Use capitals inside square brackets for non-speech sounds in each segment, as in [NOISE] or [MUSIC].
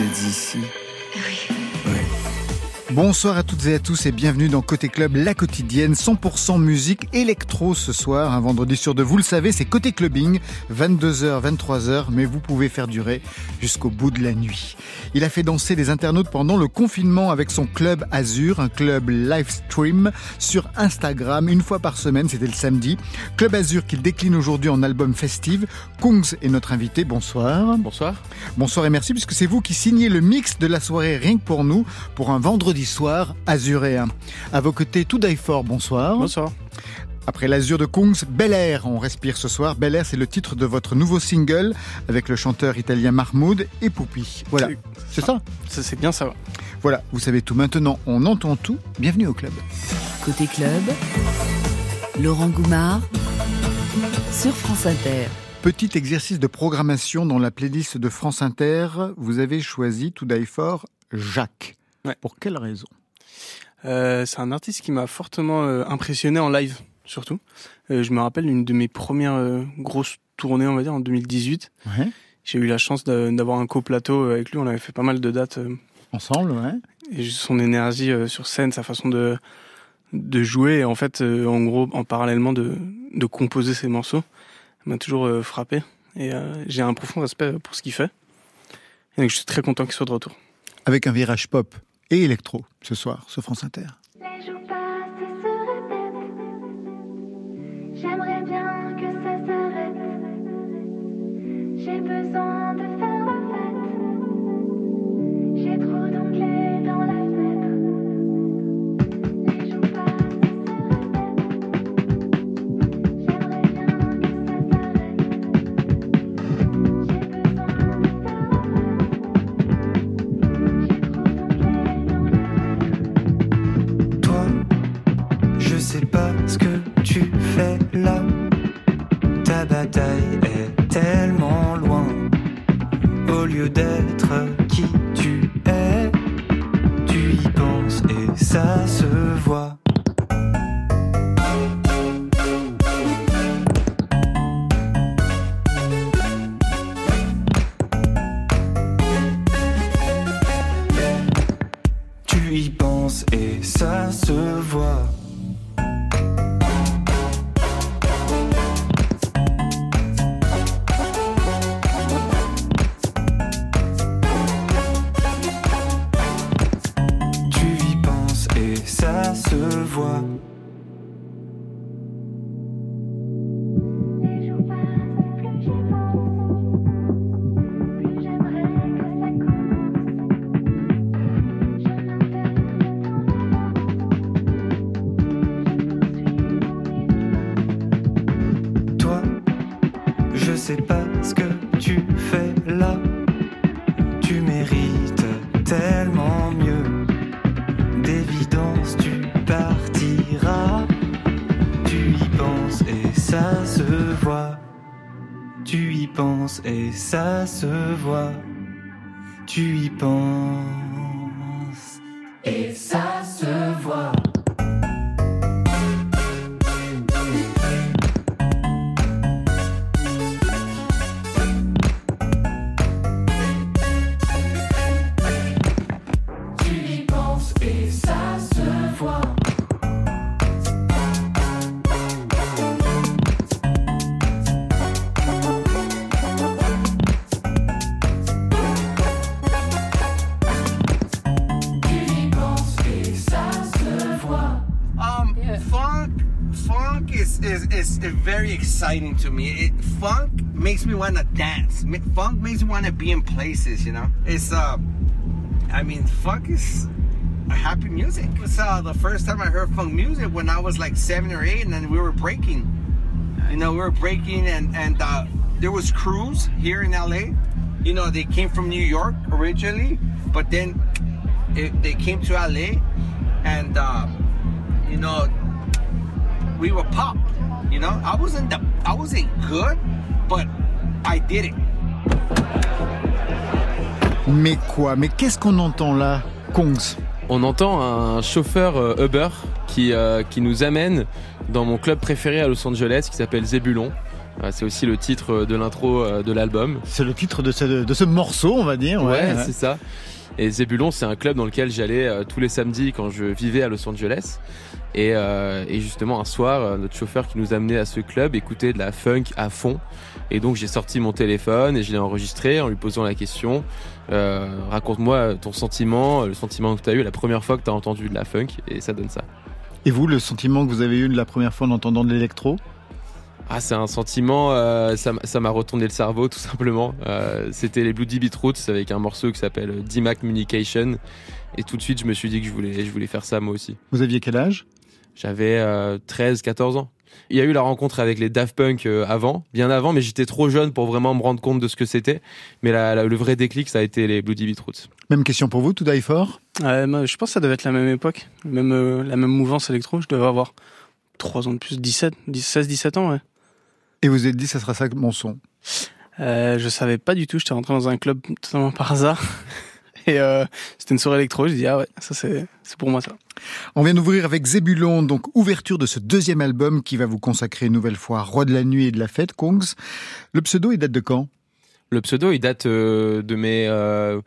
Vous êtes ici Oui. Bonsoir à toutes et à tous et bienvenue dans Côté Club, la quotidienne, 100% musique électro ce soir, un vendredi sur deux. Vous le savez, c'est Côté Clubbing, 22h, 23h, mais vous pouvez faire durer jusqu'au bout de la nuit. Il a fait danser des internautes pendant le confinement avec son club Azur, un club live stream sur Instagram une fois par semaine, c'était le samedi. Club Azur qu'il décline aujourd'hui en album festive. Kungs est notre invité, bonsoir. Bonsoir. Bonsoir et merci puisque c'est vous qui signez le mix de la soirée Rien que pour nous pour un vendredi soir azuréen. À vos côtés, tout fort, bonsoir. Bonsoir. Après l'azur de Kungs, Bel Air, on respire ce soir. Bel Air, c'est le titre de votre nouveau single avec le chanteur italien Mahmoud et Poupi. Voilà, c'est ça? Ça, c'est bien ça. Voilà, vous savez tout maintenant, on entend tout. Bienvenue au club. Côté club, Laurent Goumard sur France Inter. Petit exercice de programmation dans la playlist de France Inter. Vous avez choisi tout fort Jacques. Ouais. Pour quelle raison? Euh, c'est un artiste qui m'a fortement euh, impressionné en live, surtout. Euh, je me rappelle une de mes premières euh, grosses tournées, on va dire, en 2018. Ouais. J'ai eu la chance d'a- d'avoir un co-plateau avec lui. On avait fait pas mal de dates. euh, Ensemble, ouais. et son énergie euh, sur scène, sa façon de, de jouer, et en fait, euh, en gros, en parallèlement de, de composer ses morceaux, m'a toujours euh, frappé. Et euh, j'ai un profond respect pour ce qu'il fait. Et donc, je suis très content qu'il soit de retour. Avec un virage pop et électro ce soir sur France Inter. Et ça se voit. Tu y penses et ça se voit. Exciting to me. It, funk makes me want to dance. Funk makes me want to be in places. You know, it's uh, I mean, funk is a happy music. It was uh, the first time I heard funk music when I was like seven or eight, and then we were breaking. You know, we were breaking, and and uh, there was crews here in LA. You know, they came from New York originally, but then it, they came to LA, and uh, you know, we were pop. You know, I wasn't the, I wasn't good, but I did it. Mais quoi? Mais qu'est-ce qu'on entend là, Kongs? On entend un chauffeur euh, Uber qui, euh, qui nous amène dans mon club préféré à Los Angeles qui s'appelle Zebulon. Euh, c'est aussi le titre de l'intro de l'album. C'est le titre de ce, de ce morceau, on va dire. Ouais, c'est ça. Et Zébulon, c'est un club dans lequel j'allais tous les samedis quand je vivais à Los Angeles. Et, euh, et justement, un soir, euh, notre chauffeur qui nous amenait à ce club écoutait de la funk à fond. Et donc, j'ai sorti mon téléphone et je l'ai enregistré en lui posant la question euh, Raconte-moi ton sentiment, le sentiment que tu as eu la première fois que tu as entendu de la funk. Et ça donne ça. Et vous, le sentiment que vous avez eu de la première fois en entendant de l'électro? Ah, c'est un sentiment, euh, ça m'a retourné le cerveau tout simplement. Euh, C'était les Bloody Beetroots avec un morceau qui s'appelle D-Mac Communication. Et tout de suite, je me suis dit que je voulais, je voulais faire ça moi aussi. Vous aviez quel âge? J'avais euh, 13, 14 ans. Il y a eu la rencontre avec les Daft Punk euh, avant, bien avant, mais j'étais trop jeune pour vraiment me rendre compte de ce que c'était. Mais la- la- le vrai déclic, ça a été les Bloody Beetroots. Même question pour vous, To Die For moi, je pense que ça devait être la même époque, même, euh, la même mouvance électro. Je devais avoir 3 ans de plus, 17, 16, 17 ans, ouais. Et vous vous êtes dit, ça sera ça mon son. Euh, je savais pas du tout, j'étais rentré dans un club totalement par hasard. Et euh, c'était une soirée électro, je dis ah ouais, ça c'est c'est pour moi ça. On vient d'ouvrir avec Zébulon, donc ouverture de ce deuxième album qui va vous consacrer une nouvelle fois Roi de la nuit et de la fête, Kongs. Le pseudo, il date de quand? Le pseudo, il date euh, de mes, euh,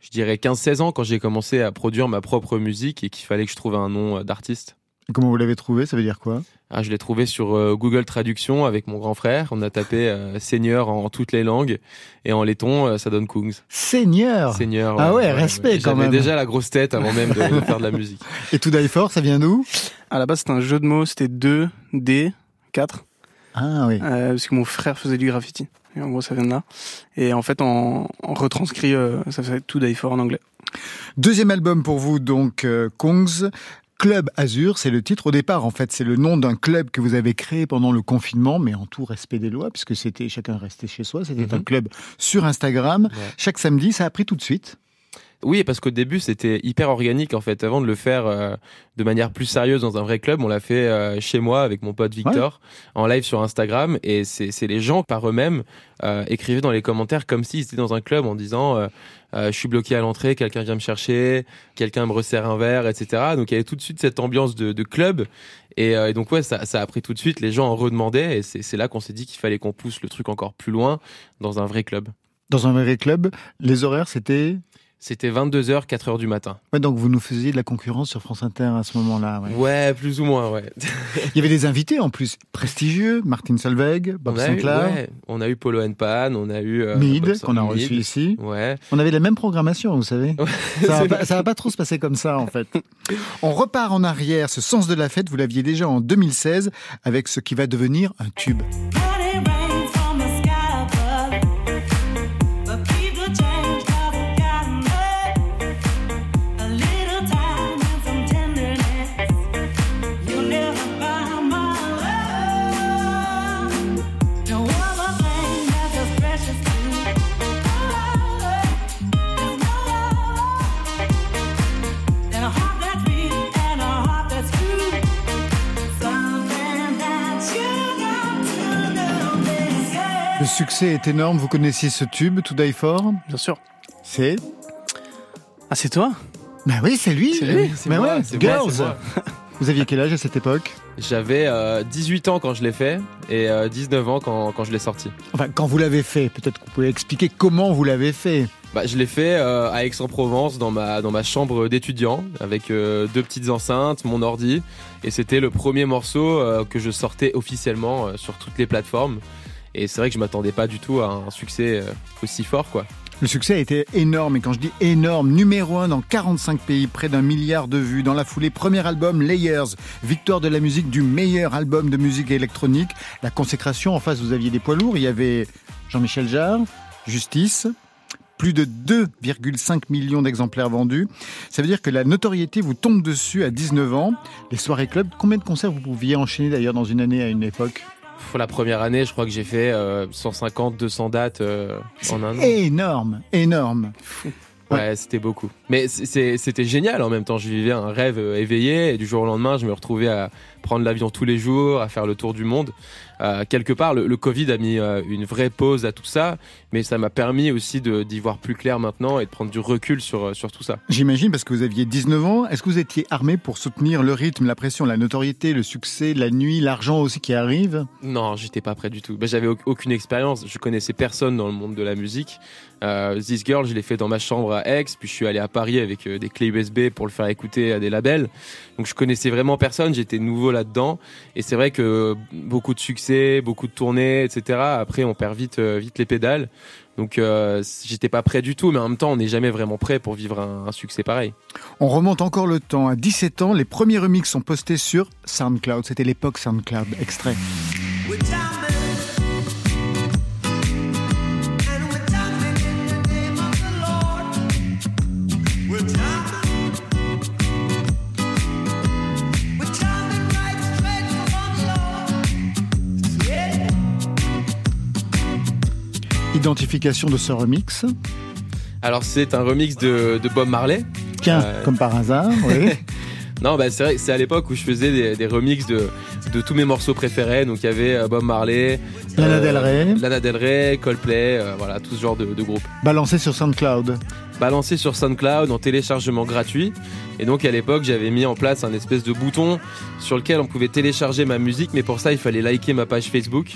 je dirais 15-16 ans quand j'ai commencé à produire ma propre musique et qu'il fallait que je trouve un nom d'artiste. Comment vous l'avez trouvé Ça veut dire quoi? Ah, je l'ai trouvé sur euh, Google Traduction avec mon grand frère. On a tapé euh, Seigneur en, toutes les langues et en laiton, euh, ça donne Kungs. Seigneur? Seigneur. Ah ouais, respect quand J'avais même. déjà la grosse tête avant même de, de faire de la musique. [LAUGHS] Et To Die For, ça vient d'où? À la base c'était un jeu de mots, c'était 2, D, 4, Ah oui. euh, parce que mon frère faisait du graffiti. Et en gros ça vient de là. Et en fait en retranscrit, euh, ça fait To Die For en anglais. Deuxième album pour vous, donc, euh, Kongs. Club Azur, c'est le titre au départ. En fait, c'est le nom d'un club que vous avez créé pendant le confinement, mais en tout respect des lois, puisque c'était chacun restait chez soi. C'était Mhm. un club sur Instagram. Ouais. Chaque samedi, ça a pris tout de suite. Oui, parce qu'au début, c'était hyper organique en fait. Avant de le faire euh, de manière plus sérieuse dans un vrai club, on l'a fait euh, chez moi avec mon pote Victor en live sur Instagram. Et c'est les gens par eux-mêmes euh, écrivaient dans les commentaires comme s'ils étaient dans un club en disant euh, euh, je suis bloqué à l'entrée, quelqu'un vient me chercher, quelqu'un me resserre un verre, etc. Donc il y avait tout de suite cette ambiance de, de club. Et, euh, et donc ouais, ça, ça a pris tout de suite. Les gens en redemandaient et c'est là qu'on s'est dit qu'il fallait qu'on pousse le truc encore plus loin dans un vrai club. Dans un vrai club, les horaires, c'était... C'était 22h, 4h du matin. Ouais, donc vous nous faisiez de la concurrence sur France Inter à ce moment-là. ouais. Ouais, plus ou moins, ouais. [LAUGHS] Il y avait des invités en plus prestigieux, Martin Solveig, Bob on, a eu, Sinclair, ouais, on a eu Polo Pan, on a eu euh, Bob qu'on a reçu ici. Ouais. On avait la même programmation, vous savez. Ça va, pas, ça va pas trop se passer comme ça, en fait. [LAUGHS] On repart en arrière. Ce sens de la fête, vous l'aviez déjà en 2016 avec ce qui va devenir un tube. Succès est énorme. Vous connaissiez ce tube, To Die For Bien sûr. C'est Ah c'est toi Ben oui, c'est lui. C'est lui, c'est Ben moi, ouais, c'est Girls. c'est moi. [LAUGHS] Vous aviez quel âge à cette époque J'avais euh, 18 ans quand je l'ai fait et euh, 19 ans quand, quand je l'ai sorti. Enfin, quand vous l'avez fait, peut-être que vous pouvez expliquer comment vous l'avez fait. Bah, je l'ai fait euh, à Aix-en-Provence dans ma, dans ma chambre d'étudiant avec euh, deux petites enceintes, mon ordi et c'était le premier morceau euh, que je sortais officiellement euh, sur toutes les plateformes. Et c'est vrai que je m'attendais pas du tout à un succès euh, aussi fort quoi. Le succès a été énorme, et quand je dis énorme, numéro un dans 45 pays, près d'un milliard de vues. Dans la foulée, premier album Layers, victoire de la musique du meilleur album de musique électronique. La consécration, en face, vous aviez des poids lourds. Il y avait Jean-Michel Jarre, Justice, plus de 2,5 millions d'exemplaires vendus. Ça veut dire que la notoriété vous tombe dessus à 19 ans. Les soirées club, combien de concerts vous pouviez enchaîner d'ailleurs dans une année à une époque? Pour la première année, je crois que j'ai fait euh, 150, 200 dates euh, en un an. Énorme, énorme. Ouais, c'était beaucoup. Mais c'était génial en même temps. Je vivais un rêve euh, éveillé et du jour au lendemain, je me retrouvais à prendre l'avion tous les jours, à faire le tour du monde. Euh, quelque part, le, le Covid a mis euh, une vraie pause à tout ça, mais ça m'a permis aussi d'y voir plus clair maintenant et de prendre du recul sur, euh, sur tout ça. J'imagine parce que vous aviez 19 ans. Est-ce que vous étiez armé pour soutenir le rythme, la pression, la notoriété, le succès, la nuit, l'argent aussi qui arrive? Non, j'étais pas prêt du tout. Ben, J'avais au- aucune expérience. Je connaissais personne dans le monde de la musique. Euh, This Girl, je l'ai fait dans ma chambre à Aix, puis je suis allé à Paris avec euh, des clés USB pour le faire écouter à des labels. Donc je connaissais vraiment personne. J'étais nouveau là-dedans. Et c'est vrai que beaucoup de succès, beaucoup de tournées, etc. Après, on perd vite, euh, vite les pédales. Donc euh, j'étais pas prêt du tout, mais en même temps, on n'est jamais vraiment prêt pour vivre un, un succès pareil. On remonte encore le temps. À 17 ans, les premiers remixes sont postés sur SoundCloud. C'était l'époque SoundCloud. Extrait. Identification de ce remix. Alors c'est un remix de, de Bob Marley. Tiens, Euh, comme par hasard, oui. [LAUGHS] Non, bah c'est vrai, c'est à l'époque où je faisais des, des remixes de, de tous mes morceaux préférés. Donc il y avait euh, Bob Marley, Lana euh, Del Rey. Lana Del Rey, Coldplay, euh, voilà, tout ce genre de, de groupes. Balancé sur SoundCloud. Balancé sur SoundCloud en téléchargement gratuit. Et donc à l'époque, j'avais mis en place un espèce de bouton sur lequel on pouvait télécharger ma musique, mais pour ça, il fallait liker ma page Facebook.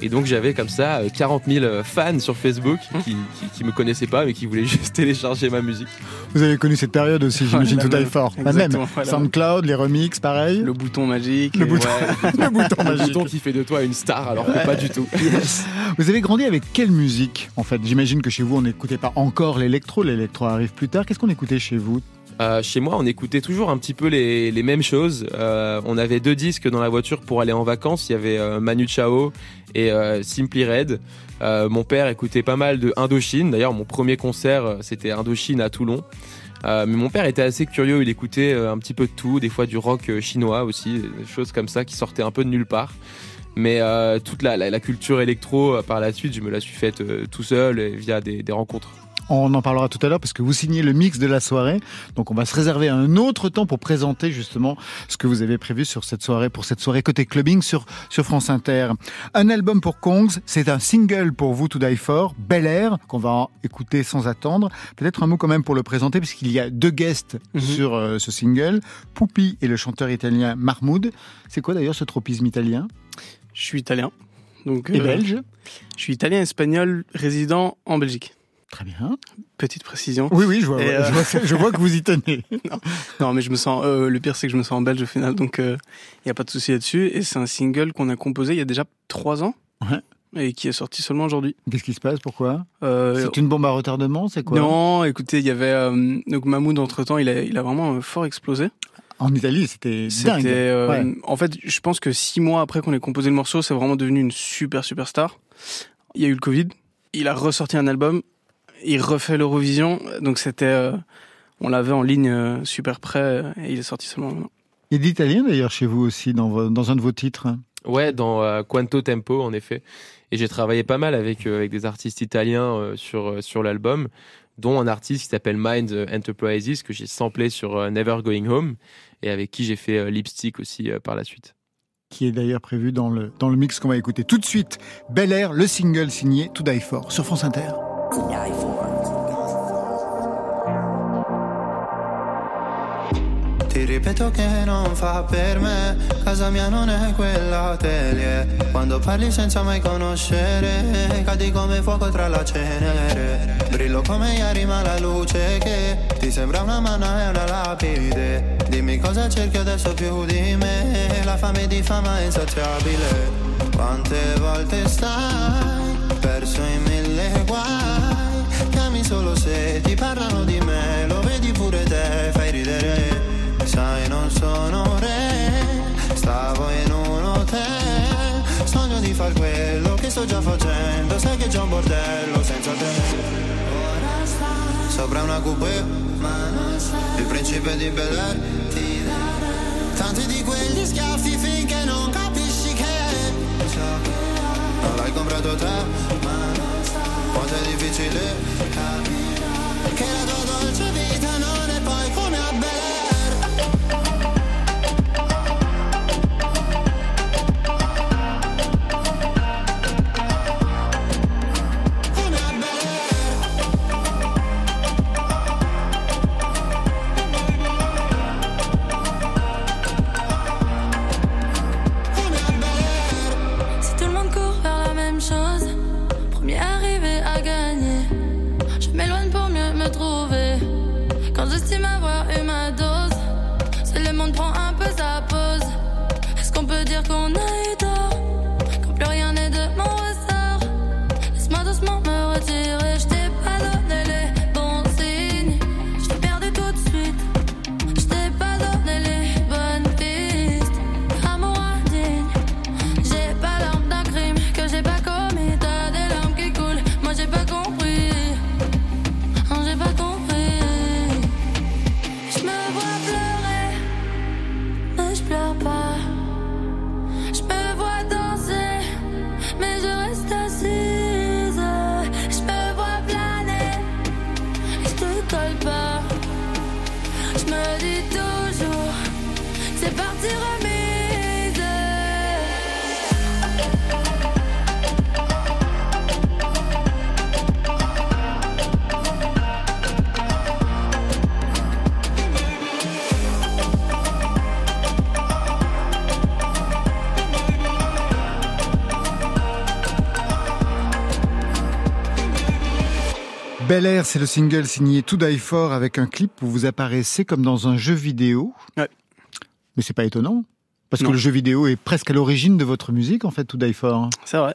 Et donc j'avais comme ça euh, 40 000 fans sur Facebook qui, qui, qui me connaissaient pas, mais qui voulaient [LAUGHS] juste télécharger ma musique. Vous avez connu cette période aussi, j'imagine, tout à fort. La même. Voilà. SoundCloud, les remixes, pareil. Le bouton magique. Le bouton. Ouais, [LAUGHS] Le bouton magique. bouton qui fait de toi une star, alors que pas du tout. Vous avez grandi avec quelle musique En fait, j'imagine que chez vous, on n'écoutait pas encore l'électro. L'électro arrive plus tard. Qu'est-ce qu'on écoutait chez vous Euh, chez moi, on écoutait toujours un petit peu les, les mêmes choses. Euh, on avait deux disques dans la voiture pour aller en vacances. Il y avait euh, Manu Chao et Simply Red. Mon père écoutait pas mal de Indochine. D'ailleurs, mon premier concert, c'était Indochine à Toulon. Mais mon père était assez curieux. Il écoutait un petit peu de tout, des fois du rock chinois aussi, des choses comme ça qui sortaient un peu de nulle part. Mais toute la, la- culture électro, par la suite, je me la suis faite tout seul et via des- des rencontres. On en parlera tout à l'heure parce que vous signez le mix de la soirée. Donc on va se réserver un autre temps pour présenter justement ce que vous avez prévu sur cette soirée, pour cette soirée côté clubbing sur, sur France Inter. Un album pour Kongs, c'est un single pour vous To Die For, Bel Air, qu'on va écouter sans attendre. Peut-être un mot quand même pour le présenter puisqu'il y a deux guests Mhm. sur euh, ce single. Poupi et le chanteur italien Mahmoud. C'est quoi d'ailleurs ce tropisme italien? Je suis italien. Donc, Et euh, belge Je suis italien espagnol résident en Belgique. Très bien. Petite précision. Oui, oui, je vois, euh, je vois, je vois que vous y tenez. [LAUGHS] Non, mais je me sens. euh, le pire, c'est que je me sens en belge au final, donc il n'y a pas de souci là-dessus. Et c'est un single qu'on a composé il y a déjà trois ans. Ouais. Et qui est sorti seulement aujourd'hui. Qu'est-ce qui se passe? Pourquoi? Euh, C'est une bombe à retardement C'est quoi? Non, écoutez, il y avait euh, donc Mahmoud entre temps, il a, il a vraiment euh, fort explosé. En Italie, c'était C'était, dingue. euh, Ouais. en fait, je pense que six mois après qu'on ait composé le morceau, c'est vraiment devenu une super superstar. Il y a eu le Covid, il a ressorti un album, il refait l'Eurovision, donc c'était, euh, on l'avait en ligne euh, super prêt euh, et il est sorti seulement maintenant. Il y a d'italien d'ailleurs chez vous aussi dans, un de vos titres. Ouais, dans euh, Quanto Tempo, en effet. Et j'ai travaillé pas mal avec, euh, avec des artistes italiens euh, sur, euh, sur l'album, dont un artiste qui s'appelle Mind Enterprises, que j'ai samplé sur euh, Never Going Home, et avec qui j'ai fait euh, Lipstick aussi euh, par la suite. qui est d'ailleurs prévu dans le, dans le mix qu'on va écouter tout de suite. Bel Air, le single signé To Die For sur France Inter. Ti ripeto che non fa per me, casa mia non è quella telie. Quando parli senza mai conoscere, cadi come fuoco tra la cenere. Brillo come ieri ma la luce che ti sembra una manna e una lapide. Dimmi cosa cerchi adesso più di me, la fame di fama è insaziabile. Quante volte stai perso in mille guai, se ti parlano di me, lo vedi pure te, fai ridere. Sai non sono re, stavo in un hotel. Sogno di far quello che sto già facendo Sai che c'è un bordello senza te. Ora stai sopra una coupé Ma non sei il principe di Bel Air. Ti darei tanti di quegli schiaffi finché non capisci che Ciò che non l'hai comprato te Ma non sai quanto è difficile capire 그래도 널 주비 Bel Air, c'est le single signé To Die For avec un clip où vous apparaissez comme dans un jeu vidéo. Ouais. Mais c'est pas étonnant. Parce Non. que le jeu vidéo est presque à l'origine de votre musique, en fait, To Die For. C'est vrai.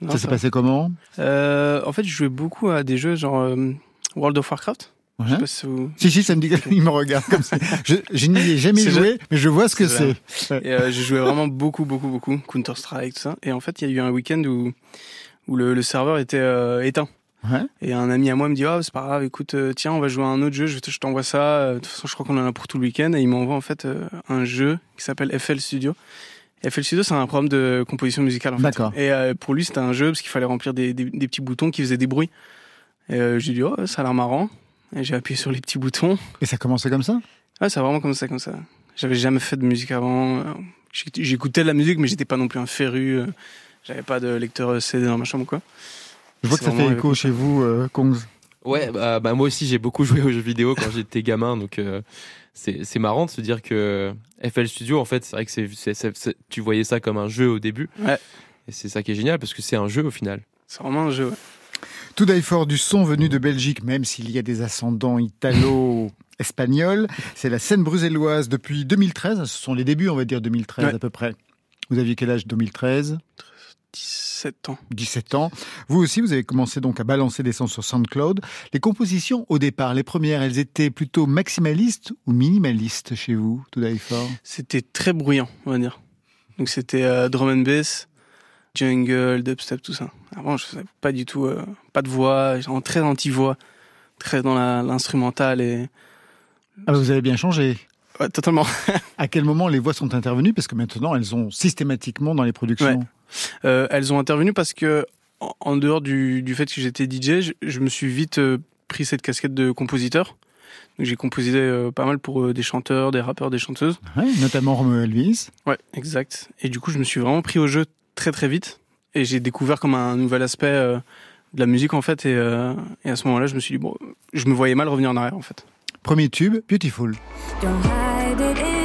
Non, ça s'est passé comment? Euh, En fait, je jouais beaucoup à des jeux genre euh, World of Warcraft. Je sais pas si vous- Si, si, ça me dit qu'il me regarde comme ça. Je, je n'y ai jamais [LAUGHS] joué, mais je vois ce que C'est. Ouais. Euh, j'ai joué vraiment beaucoup, beaucoup, beaucoup. Counter-Strike, tout ça. Et en fait, il y a eu un week-end où, où le, le serveur était euh, éteint. Ouais. Et un ami à moi me dit oh, c'est pas grave, écoute, euh, tiens, on va jouer à un autre jeu, je, te- je t'envoie ça. Euh, De toute façon, je crois qu'on en a pour tout le week-end. Et il m'envoie en fait euh, un jeu qui s'appelle FL Studio. FL Studio, c'est un programme de composition musicale en fait. Et euh, pour lui, c'était un jeu parce qu'il fallait remplir des, des, des petits boutons qui faisaient des bruits. Et euh, j'ai dit oh, ça a l'air marrant. Et j'ai appuyé sur les petits boutons. Et ça commençait comme ça? Ouais, c'est vraiment comme ça, comme ça. J'avais jamais fait de musique avant. J'éc- J'écoutais de la musique, mais j'étais pas non plus un féru. J'avais pas de lecteur CD dans ma chambre ou quoi. Je vois que ça fait écho chez vous, euh, Kongs. Ouais, bah, bah, moi aussi j'ai beaucoup joué aux jeux vidéo quand j'étais gamin, donc euh, c'est marrant de se dire que FL Studio, en fait, c'est vrai que c'est tu voyais ça comme un jeu au début. Ouais. Et c'est ça qui est génial parce que c'est un jeu au final. C'est vraiment un jeu. ouais. To Die For du son venu de Belgique, même s'il y a des ascendants italo-espagnols. C'est la scène bruxelloise depuis 2013. Ce sont les débuts, on va dire 2013 Ouais. à peu près. Vous aviez quel âge 2013 17 ans. 17 ans. Vous aussi, vous avez commencé donc à balancer des sons sur SoundCloud. Les compositions, au départ, les premières, elles étaient plutôt maximalistes ou minimalistes chez vous, To Die For C'était très bruyant, on va dire. Donc c'était euh, drum and bass, jungle, dubstep, tout ça. Avant, je faisais pas du tout, euh, pas de voix, genre très anti-voix, très dans l'instrumental et ah, Vous avez bien changé. ouais, totalement. [LAUGHS] À quel moment les voix sont intervenues? Parce que maintenant, elles sont systématiquement dans les productions. Ouais. Euh, elles ont intervenu parce que, en, dehors du, du fait que j'étais DJ, je, je me suis vite euh, pris cette casquette de compositeur. J'ai composé euh, pas mal pour euh, des chanteurs, des rappeurs, des chanteuses. Ouais, notamment Romeo Elvis. Ouais, exact. Et du coup, je me suis vraiment pris au jeu très très vite. Et j'ai découvert comme un nouvel aspect euh, de la musique en fait. Et, euh, et à ce moment-là, je me suis dit, bon, je me voyais mal revenir en arrière en fait. Premier tube, Beautiful. Don't hide it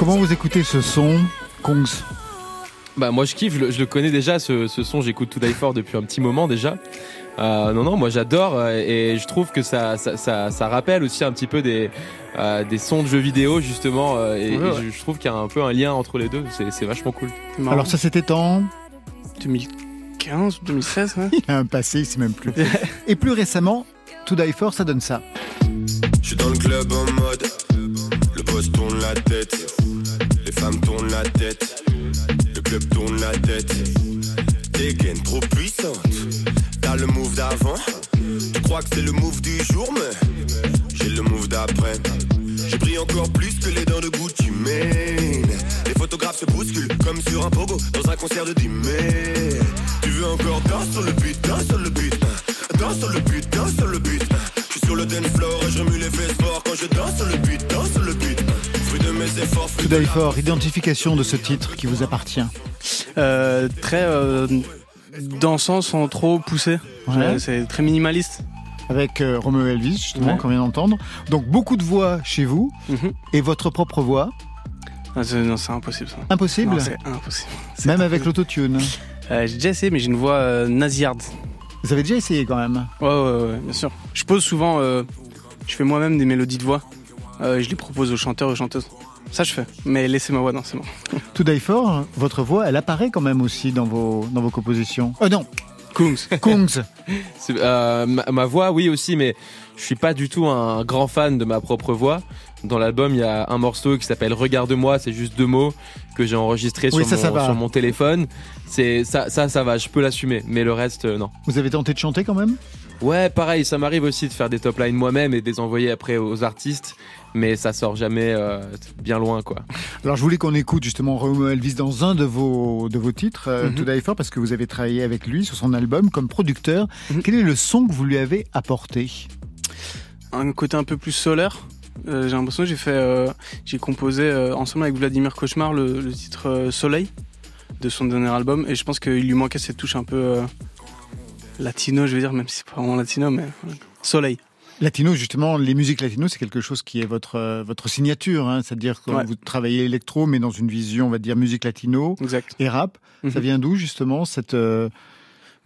Comment vous écoutez ce son, Kongs Bah moi je kiffe, je le, je le connais déjà ce, ce son, j'écoute To Die For depuis un petit moment déjà. Euh, non non, moi j'adore euh, et je trouve que ça ça, ça, ça rappelle aussi un petit peu des euh, des sons de jeux vidéo justement et, Ouais, et ouais. je, je trouve qu'il y a un peu un lien entre les deux, c'est c'est vachement cool. Marrant. Alors ça c'était en... 2015, 2016, ouais. [LAUGHS] Il y a un passé, c'est même plus. Et plus récemment, To Die For, ça donne ça. Je suis dans le club en mode Le boss tourne la tête ça me tourne la tête. Le club tourne la tête. Dégaine trop puissante. T'as le move d'avant. Tu crois que c'est le move du jour, mais j'ai le move d'après. J'ai pris encore plus que les dents de Gucci Mane. Les photographes se bousculent comme sur un pogo dans un concert de mai Tu veux encore danser sur le but, danser sur le but, hein. danser sur le but, danser sur le but. Hein. Je suis sur le dance floor et je remue les fesses fort quand je danse sur le but. To Die For, identification de ce titre qui vous appartient. Euh, très euh, dansant sans trop pousser. Ouais. Euh, C'est très minimaliste. Avec euh, Romeo Elvis, justement, Ouais. qu'on vient d'entendre. Donc beaucoup de voix chez vous Mhm. et votre propre voix. Ah, c'est- non, c'est impossible ça. Impossible, c'est impossible. [LAUGHS] Même avec l'autotune. Euh, J'ai déjà essayé, mais j'ai une voix euh, nasillarde. Vous avez déjà essayé quand même Ouais, ouais, ouais, bien sûr. Je pose souvent, euh, je fais moi-même des mélodies de voix. Euh, et je les propose aux chanteurs, aux chanteuses. Ça, je fais. Mais laissez ma voix, non, c'est bon. To Die For, votre voix, elle apparaît quand même aussi dans vos, dans vos compositions. Oh non, Kungs. Kungs. [LAUGHS] Euh, ma, ma voix, oui aussi, mais je suis pas du tout un grand fan de ma propre voix. Dans l'album, il y a un morceau qui s'appelle Regarde-moi, c'est juste deux mots que j'ai enregistrés Oui, sur, ça, mon, ça sur mon téléphone. C'est ça, ça, ça va, je peux l'assumer, mais le reste, euh, non. Vous avez tenté de chanter quand même? Ouais, pareil, ça m'arrive aussi de faire des top lines moi-même et de les envoyer après aux artistes, mais ça sort jamais euh, bien loin, quoi. Alors je voulais qu'on écoute justement Romeo Elvis dans un de vos, de vos titres, euh. To Die For, parce que vous avez travaillé avec lui sur son album comme producteur. Mhm. Quel est le son que vous lui avez apporté? Un côté un peu plus solaire. Euh, j'ai l'impression que j'ai fait, euh, j'ai composé euh, ensemble avec Vladimir Cauchemar le, le titre euh, Soleil de son dernier album, et je pense qu'il lui manquait cette touche un peu euh, latino, je veux dire, même si c'est pas vraiment latino, mais euh, Soleil. Latino, justement, les musiques latino, c'est quelque chose qui est votre, euh, votre signature, hein, c'est-à-dire que Ouais. vous travaillez électro, mais dans une vision, on va dire, musique latino Exact. et rap. Ça Mhm. vient d'où justement cette... euh,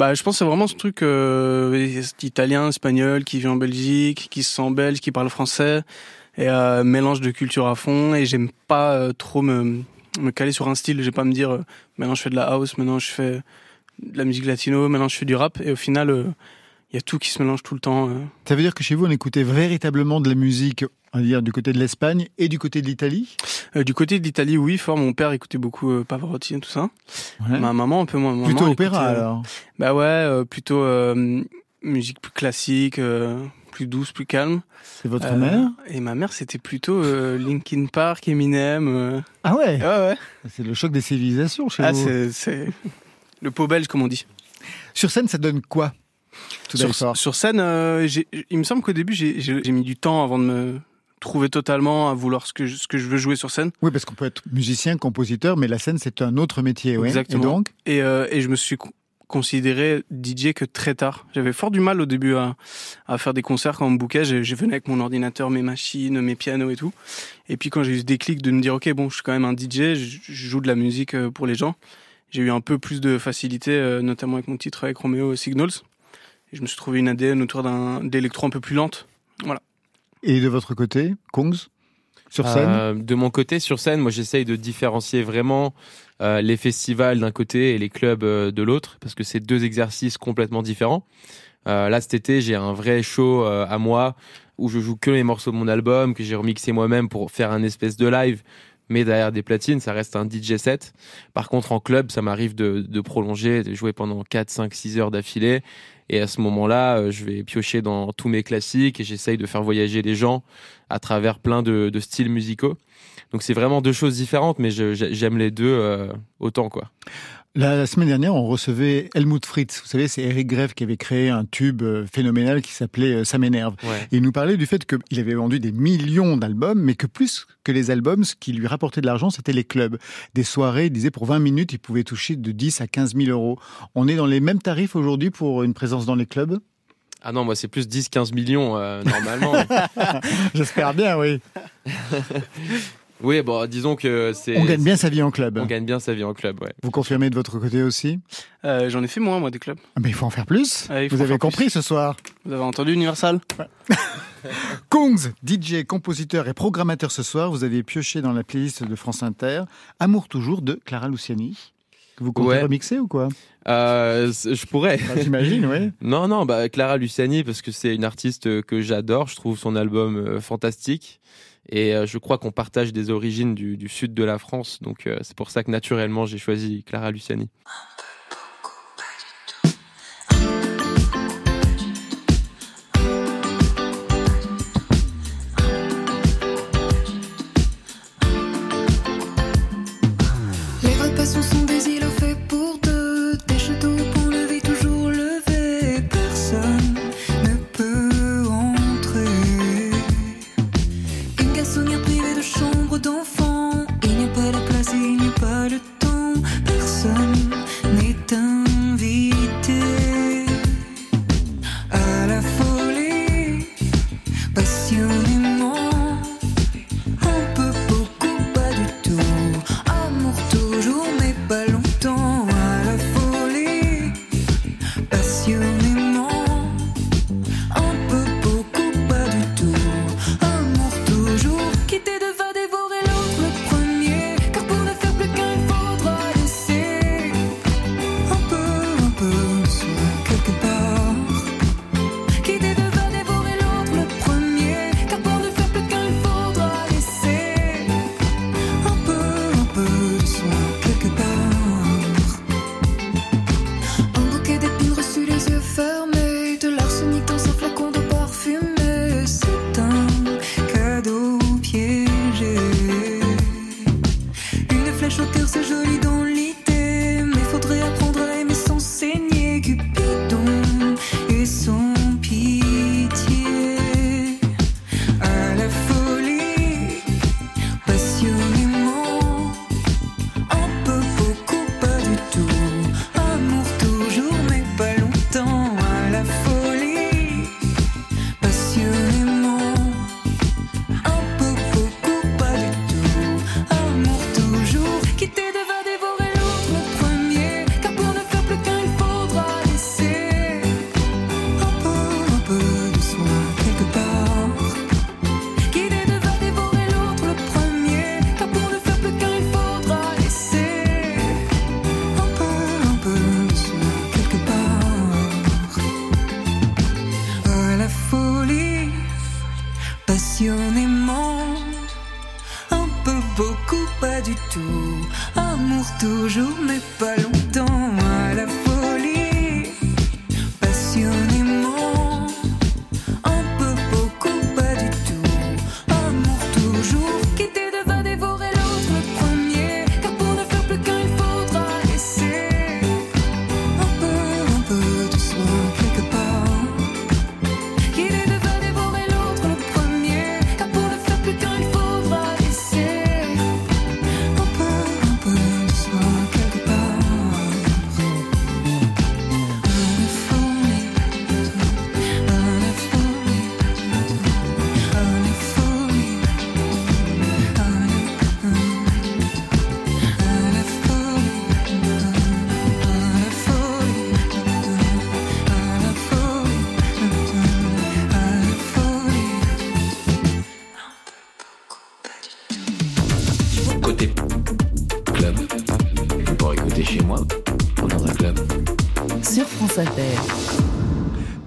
Bah, je pense que c'est vraiment ce truc euh, italien, espagnol, qui vit en Belgique, qui se sent belge, qui parle français, et euh, mélange de culture à fond. Et j'aime pas euh, trop me, me caler sur un style. J'aime pas me dire maintenant je fais de la house, maintenant je fais de la musique latino, maintenant je fais du rap. Et au final, y a tout qui se mélange tout le temps. euh. Ça veut dire que chez vous, on écoutait véritablement de la musique, on va dire, du côté de l'Espagne et du côté de l'Italie? Euh, du côté de l'Italie, oui, fort. Mon père écoutait beaucoup euh, Pavarotti et tout ça. Ouais. Ma maman un peu moins. Plutôt opéra écoutait, euh, alors Bah ouais, euh, plutôt musique plus classique, plus douce, plus calme. C'est votre mère? Et ma mère, c'était plutôt Linkin Park, Eminem. Ah ouais? Ouais, ouais. C'est le choc des civilisations chez Ah, vous. c'est, c'est le pot belge, comme on dit. Sur scène, ça donne quoi? Tout Sur, scène, euh, il me semble qu'au début, j'ai, mis du temps avant de me trouver totalement à vouloir ce que je, ce que je veux jouer sur scène. Oui, parce qu'on peut être musicien, compositeur, mais la scène, c'est un autre métier. ouais. Exactement. Et donc Et, euh, et je me suis co- considéré DJ que très tard. J'avais fort du mal au début à, à faire des concerts quand on me bookait. Je, je venais avec mon ordinateur, mes machines, mes pianos et tout. Et puis quand j'ai eu ce déclic de me dire, ok, bon, je suis quand même un DJ, je, je joue de la musique euh, pour les gens, j'ai eu un peu plus de facilité, notamment avec mon titre avec Romeo Signals. Et je me suis trouvé une ADN autour d'un d'électro un peu plus lente. Et de votre côté, Kongs Sur scène Euh, de mon côté, sur scène, moi j'essaye de différencier vraiment euh, les festivals d'un côté et les clubs euh, de l'autre, parce que c'est deux exercices complètement différents. Euh, là, cet été, j'ai un vrai show euh, à moi où je joue que les morceaux de mon album, que j'ai remixé moi-même pour faire un espèce de live, mais derrière des platines, ça reste un DJ set. Par contre, en club, ça m'arrive de, de prolonger, de jouer pendant 4, 5, 6 heures d'affilée. Et à ce moment-là, euh, je vais piocher dans tous mes classiques et j'essaye de faire voyager les gens à travers plein de, styles musicaux. Donc c'est vraiment deux choses différentes, mais j'aime les deux euh, autant quoi. La, semaine dernière, on recevait Helmut Fritz. Vous savez, c'est Eric Greff qui avait créé un tube euh, phénoménal qui s'appelait euh, Ça m'énerve. Il nous parlait du fait qu'il avait vendu des millions d'albums, mais que plus que les albums, ce qui lui rapportait de l'argent, c'était les clubs. Des soirées, il disait pour 20 minutes, il pouvait toucher de 10 à 15 000 euros. On est dans les mêmes tarifs aujourd'hui pour une présence dans les clubs? Ah non, moi c'est plus 10-15 millions euh, normalement. [LAUGHS] J'espère bien, oui. [LAUGHS] oui, bon, disons que c'est. On gagne bien sa vie en club. On gagne bien sa vie en club, ouais. Vous confirmez de votre côté aussi? Euh, j'en ai fait moins, moi, des clubs. Ah, Mais il faut en faire plus. Ouais, Vous avez compris plus. ce soir. Vous avez entendu Universal? [LAUGHS] Kongs, DJ, compositeur et programmateur ce soir, vous avez pioché dans la playlist de France Inter Amour toujours de Clara Luciani. Vous comptez Ouais. remixer ou quoi? Euh, je pourrais. Bah, J'imagine, oui. [LAUGHS] Non, non, bah Clara Luciani parce que c'est une artiste que j'adore. Je trouve son album euh, fantastique. Et euh, je crois qu'on partage des origines du, sud de la France, donc euh, c'est pour ça que naturellement j'ai choisi Clara Luciani.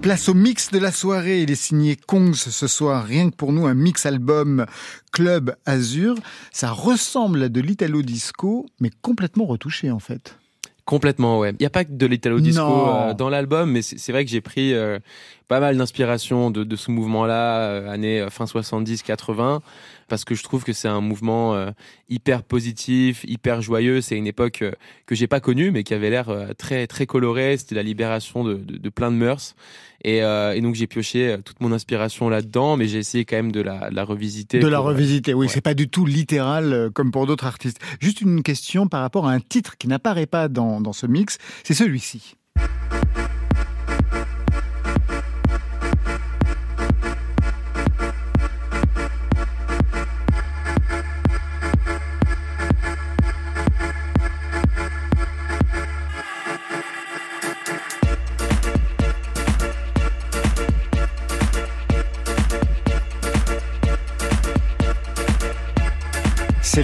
Place au mix de la soirée. Il est signé Kongs ce soir. Rien que pour nous, un mix album Club Azur. Ça ressemble à de l'italo disco, mais complètement retouché en fait. Complètement, ouais. Il n'y a pas que de l'italo disco euh, dans l'album, mais c'est c'est vrai que j'ai pris euh, pas mal d'inspiration de, de ce mouvement-là, euh, années euh, fin 70-80, parce que je trouve que c'est un mouvement euh, hyper positif, hyper joyeux. C'est une époque que j'ai pas connue, mais qui avait l'air très très colorée. C'était la libération de, de, de plein de mœurs. Et, euh, et donc j'ai pioché toute mon inspiration là-dedans, mais j'ai essayé quand même de la, revisiter. De la pour, revisiter, oui, ouais. c'est pas du tout littéral comme pour d'autres artistes. Juste une question par rapport à un titre qui n'apparaît pas dans, dans ce mix, c'est celui-ci.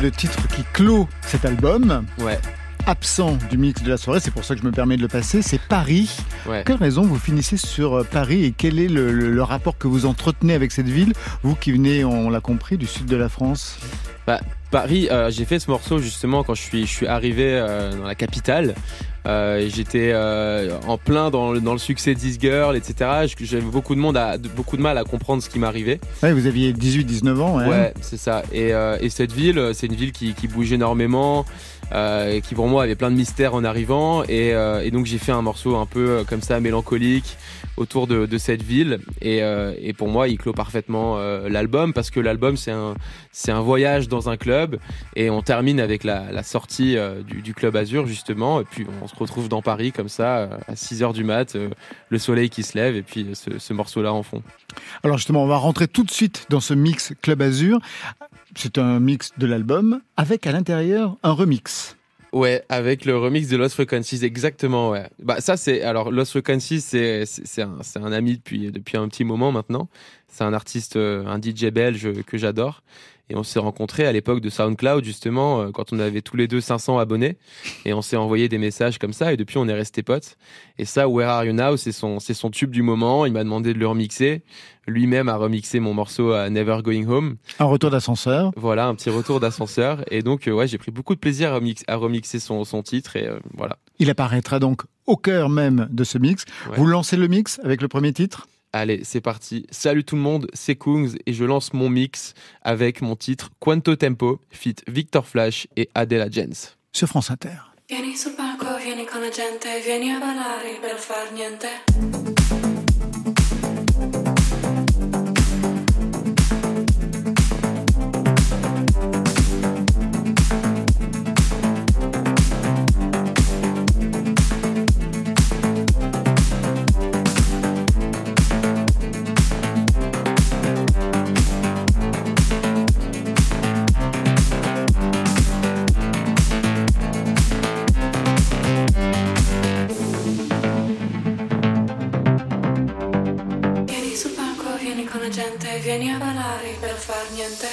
Le titre qui clôt cet album. Ouais, Absent du mix de la soirée, c'est pour ça que je me permets de le passer, c'est Paris. ouais. Quelle raison vous finissez sur euh, Paris et quel est le, le- le rapport que vous entretenez avec cette ville Vous qui venez, on l'a compris, du sud de la France? Paris, euh, j'ai fait ce morceau justement quand je suis, je suis arrivé euh, dans la capitale. Euh, J'étais euh, en plein dans, le- dans le succès de This Girl, etc. J'avais beaucoup de monde, à, beaucoup de mal à comprendre ce qui m'arrivait. Ouais, vous aviez 18-19 ans. hein Ouais, c'est ça. Et, euh, et cette ville, euh, c'est une ville qui, qui bouge énormément, euh, et qui pour moi avait plein de mystères en arrivant. Et, euh, et donc j'ai fait un morceau un peu comme ça, mélancolique, autour de, cette ville. Et, euh, et pour moi, il clôt parfaitement euh, l'album parce que l'album c'est un voyage dans un club et on termine avec la, sortie euh, du, club Azur justement. Et puis on se retrouve dans Paris comme ça à 6 heures du mat, le soleil qui se lève et puis ce, ce morceau là en fond. Alors justement, on va rentrer tout de suite dans ce mix Club Azur. C'est un mix de l'album avec à l'intérieur un remix. Ouais, avec le remix de Lost Frequencies, exactement, ouais. Bah, ça, c'est, alors, Lost Frequencies, c'est, c'est, un, c'est un ami depuis, depuis un petit moment maintenant. C'est un artiste, euh, un DJ belge que j'adore. Et on s'est rencontrés à l'époque de SoundCloud, justement, euh, quand on avait tous les deux 500 abonnés. Et on s'est envoyé des messages comme ça. Et depuis, on est restés potes. Et ça, Where Are You Now, c'est son, c'est son tube du moment. Il m'a demandé de le remixer. Lui-même a remixé mon morceau à Never Going Home. Un retour d'ascenseur. Voilà, un petit retour d'ascenseur. Et donc, euh, ouais, j'ai pris beaucoup de plaisir à, remix- à remixer son, son titre. Et euh, voilà. Il apparaîtra donc au cœur même de ce mix. Ouais. Vous lancez le mix avec le premier titre? Allez, c'est parti. Salut tout le monde, c'est Kungs et je lance mon mix avec mon titre Quanto Tempo, feat Victor Flash et Adela Jens. sur France Inter. Vieni sul palco, vieni con la gente, vieni a ballare per far niente. Con la gente, vieni a ballare per far niente.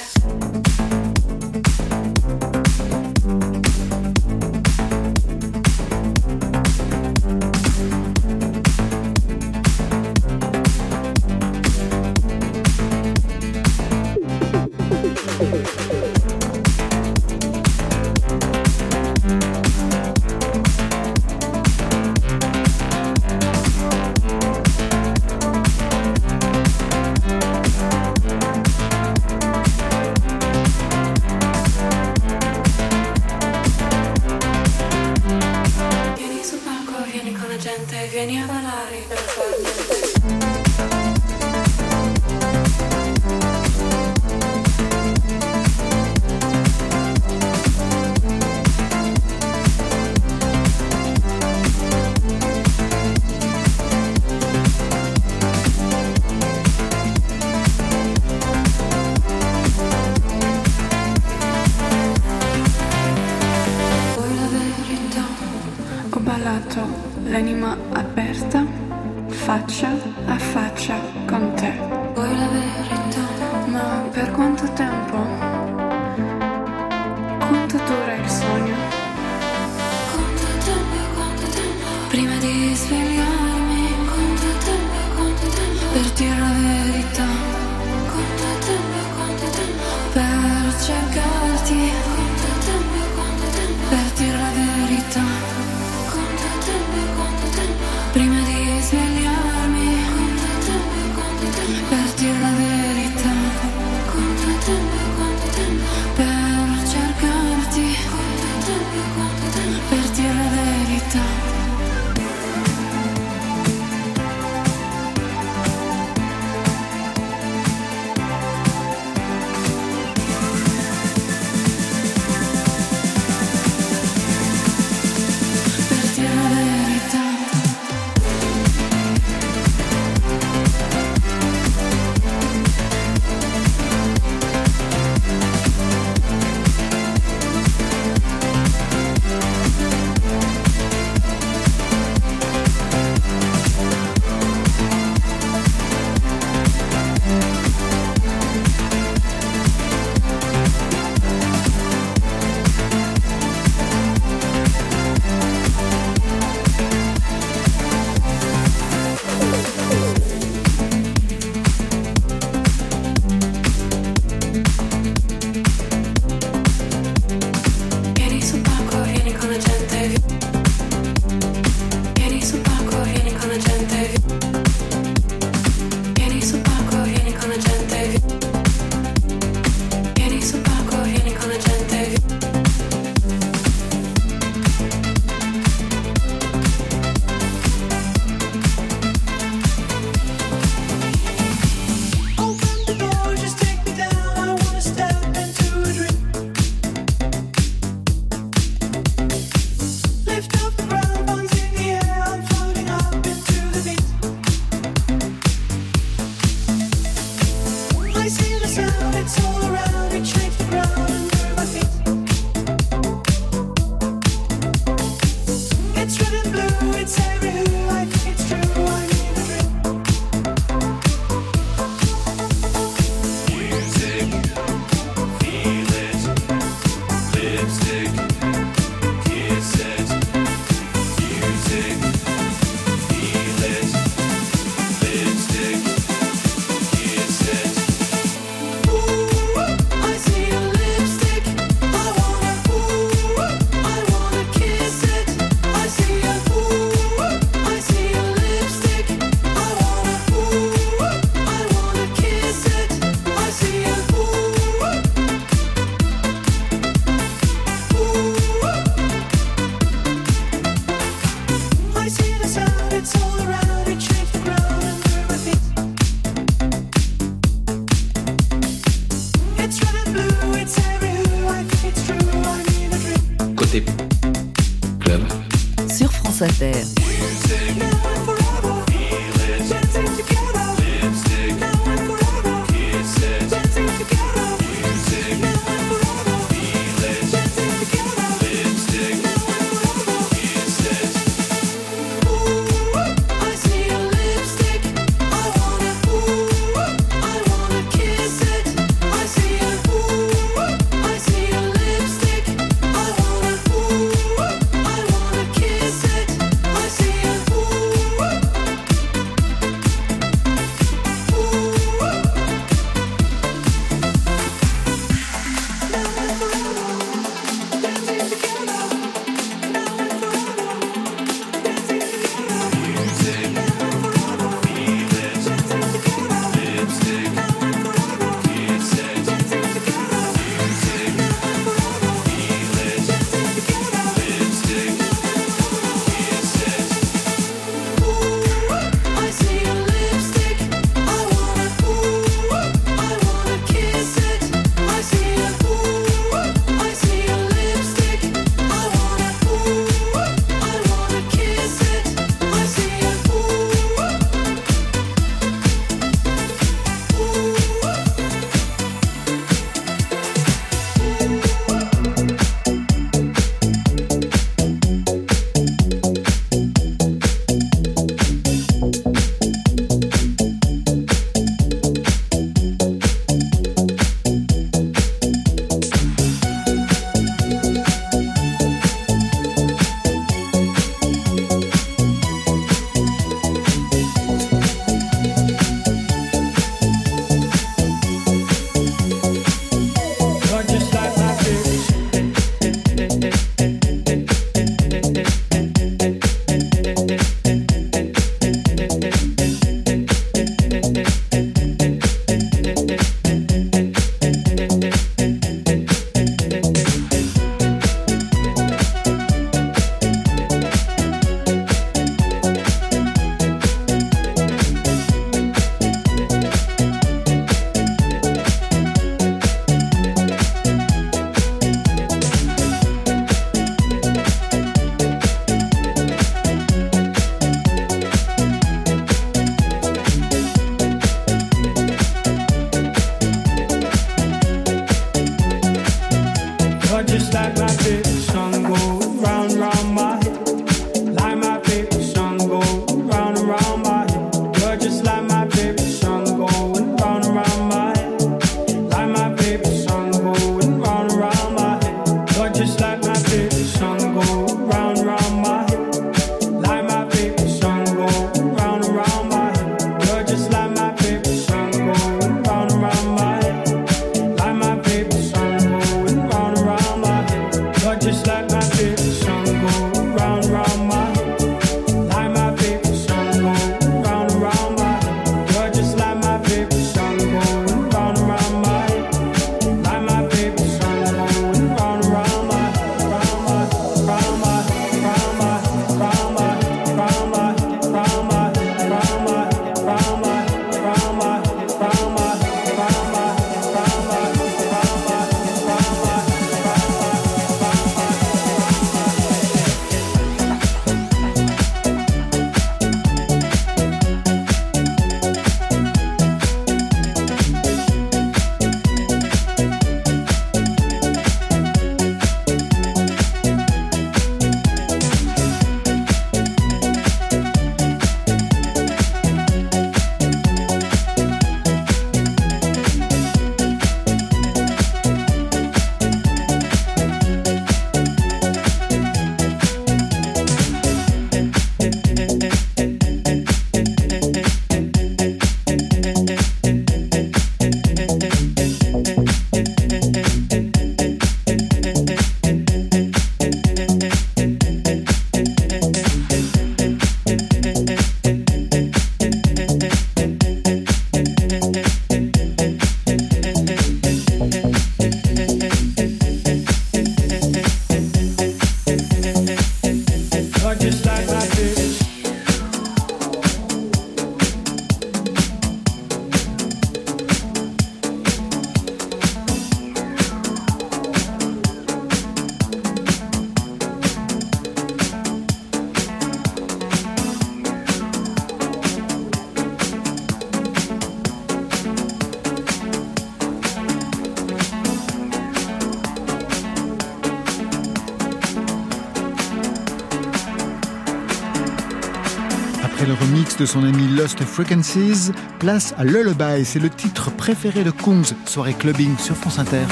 son ami Lost Frequencies, place à Lullaby, c'est le titre préféré de Kungs, soirée clubbing sur France Inter.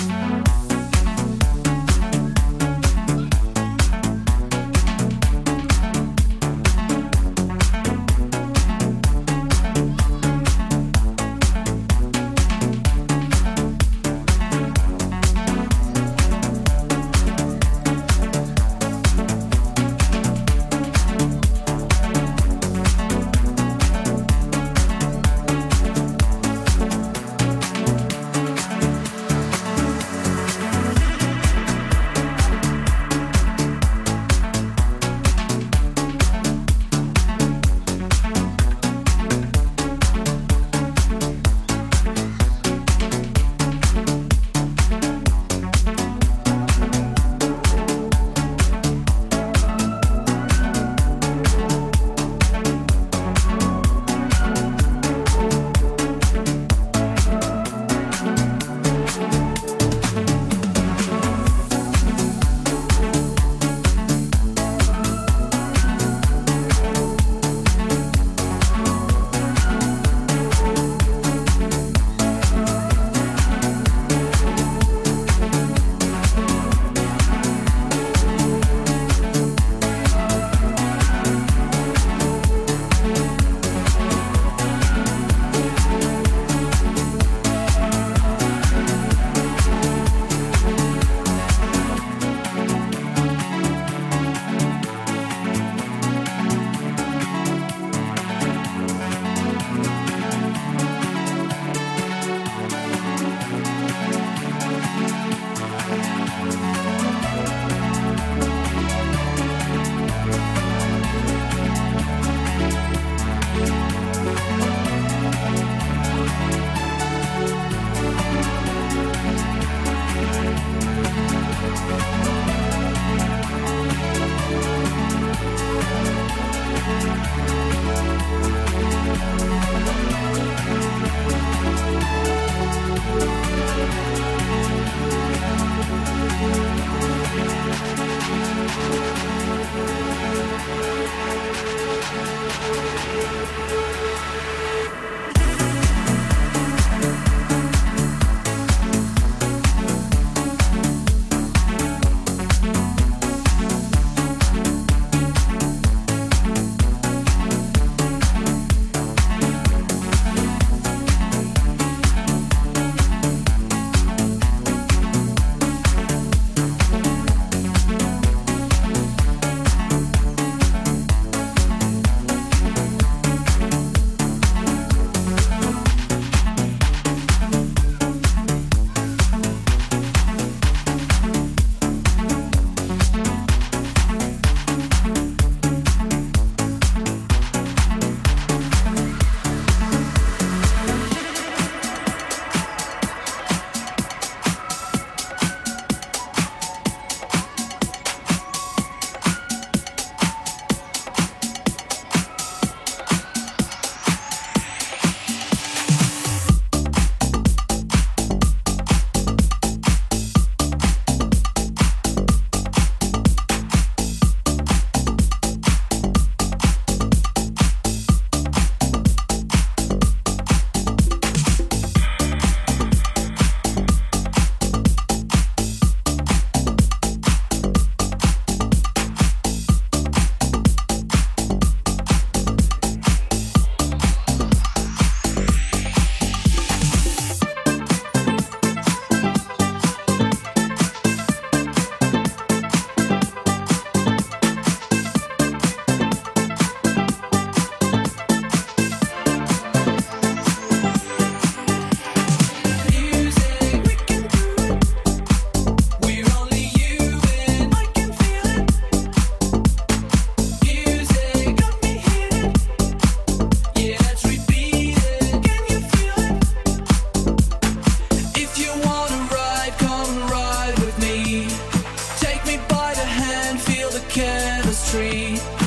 the street.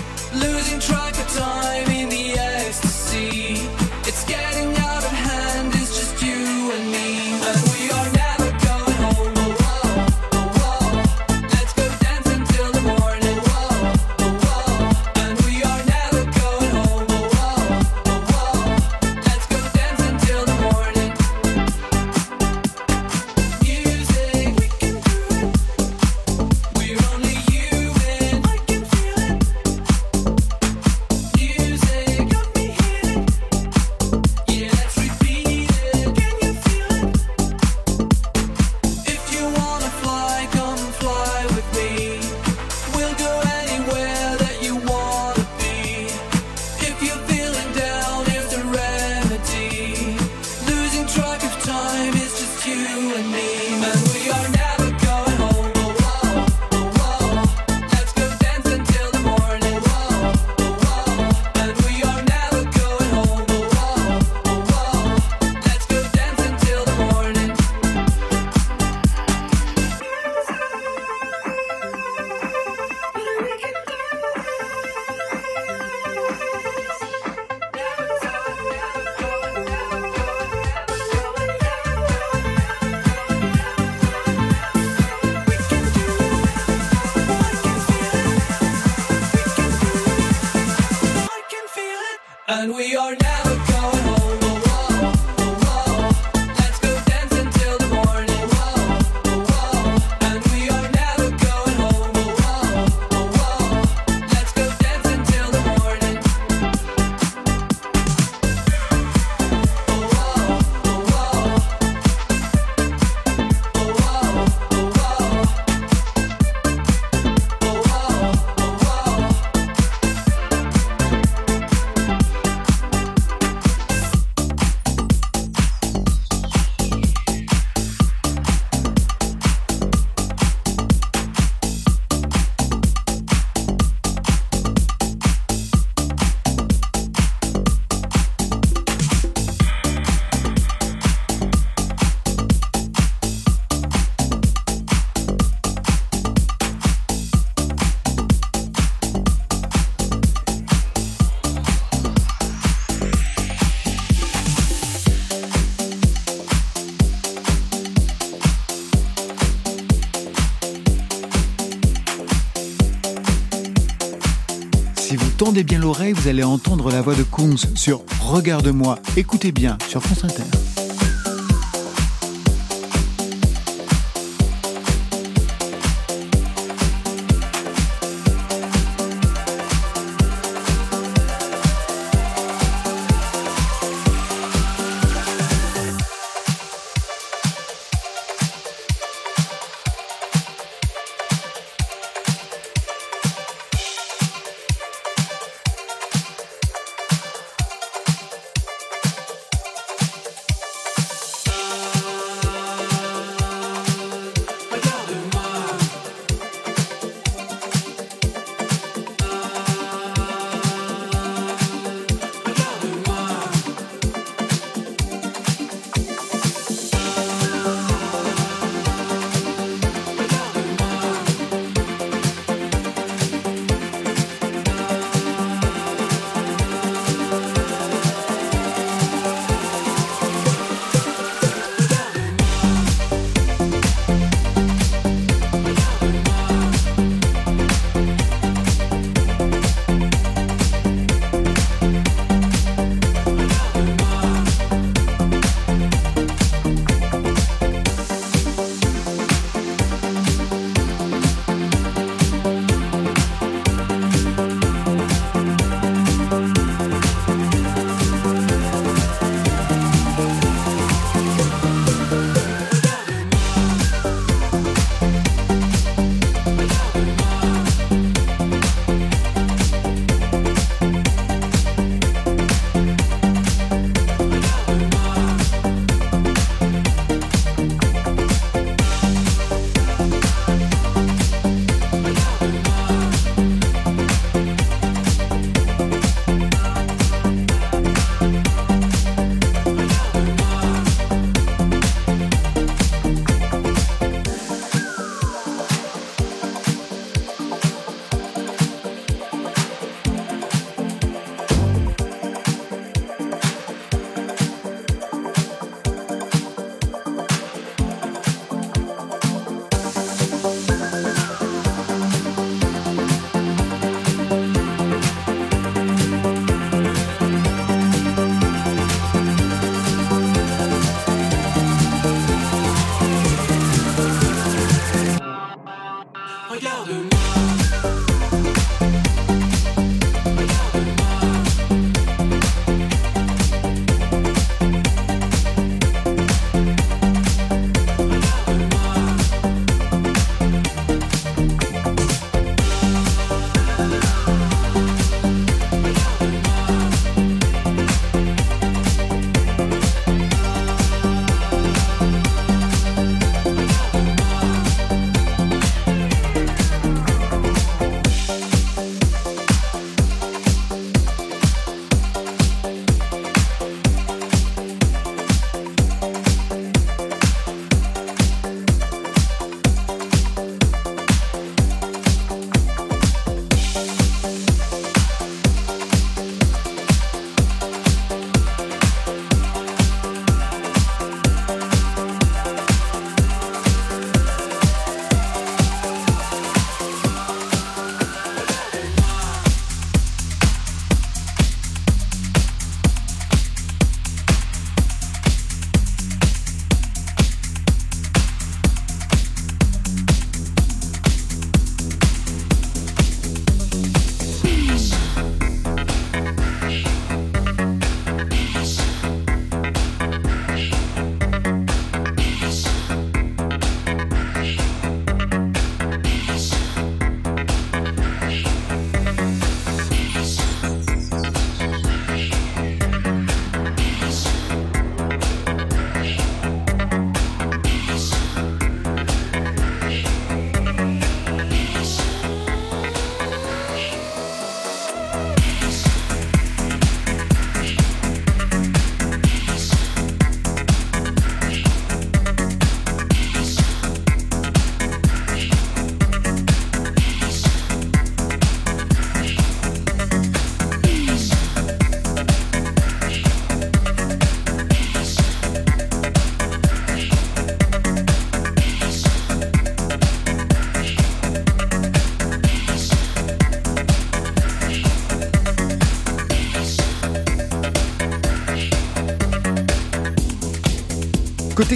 Tendez bien l'oreille, vous allez entendre la voix de Kungs sur Regarde-moi. Écoutez bien sur France Inter.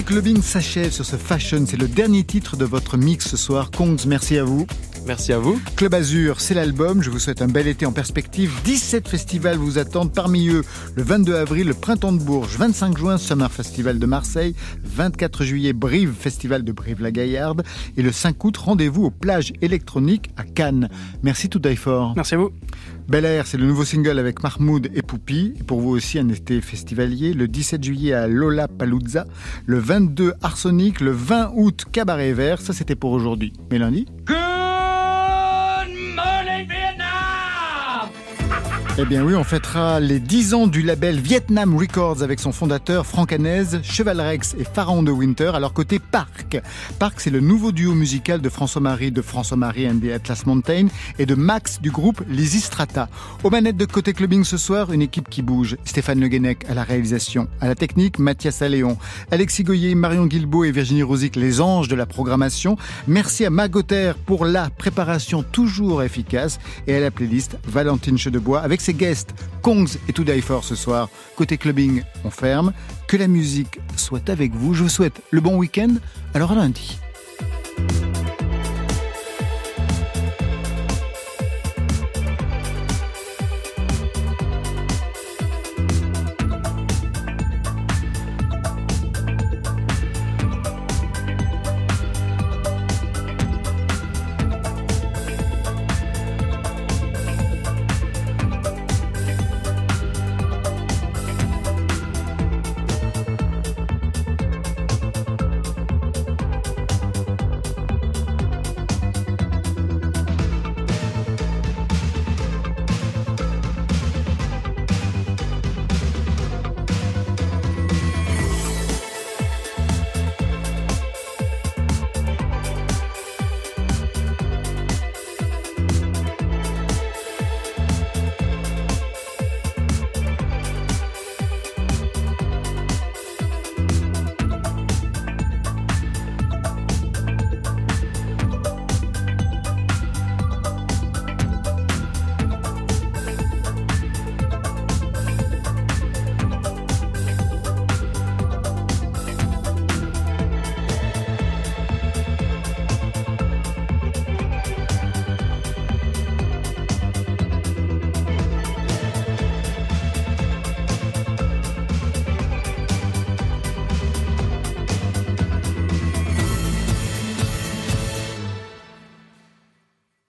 Clubbing s'achève sur ce Fashion, c'est le dernier titre de votre mix ce soir. Kongs, merci à vous. Merci à vous. Club Azur, c'est l'album. Je vous souhaite un bel été en perspective. 17 festivals vous attendent. Parmi eux, le 22 avril, le Printemps de Bourges. 25 juin, Summer Festival de Marseille. 24 juillet, Brive, Festival de Brive-la-Gaillarde. Et le 5 août, rendez-vous aux plages électroniques à Cannes. Merci tout fort. Merci à vous. Bel Air, c'est le nouveau single avec Mahmoud et Poupi. Et pour vous aussi, un été festivalier. Le 17 juillet à Lola Paluzza. Le 22 Arsenic. Le 20 août, Cabaret Vert. Ça, c'était pour aujourd'hui. Mais lundi Eh bien oui, on fêtera les 10 ans du label Vietnam Records avec son fondateur Franck Hanez, Cheval Rex et Pharaon de Winter. Alors côté Parc, Parc c'est le nouveau duo musical de François-Marie de François-Marie and the Atlas Mountain et de Max du groupe Les Strata. Aux manettes de côté clubbing ce soir, une équipe qui bouge. Stéphane Le Guenec à la réalisation, à la technique Mathias Alléon, Alexis Goyer, Marion Guilbault et Virginie Rosic, les anges de la programmation. Merci à Magoter pour la préparation toujours efficace et à la playlist Valentine Chedebois avec ses guests Kongs et To Die For ce soir. Côté clubbing, on ferme. Que la musique soit avec vous. Je vous souhaite le bon week-end. Alors à lundi.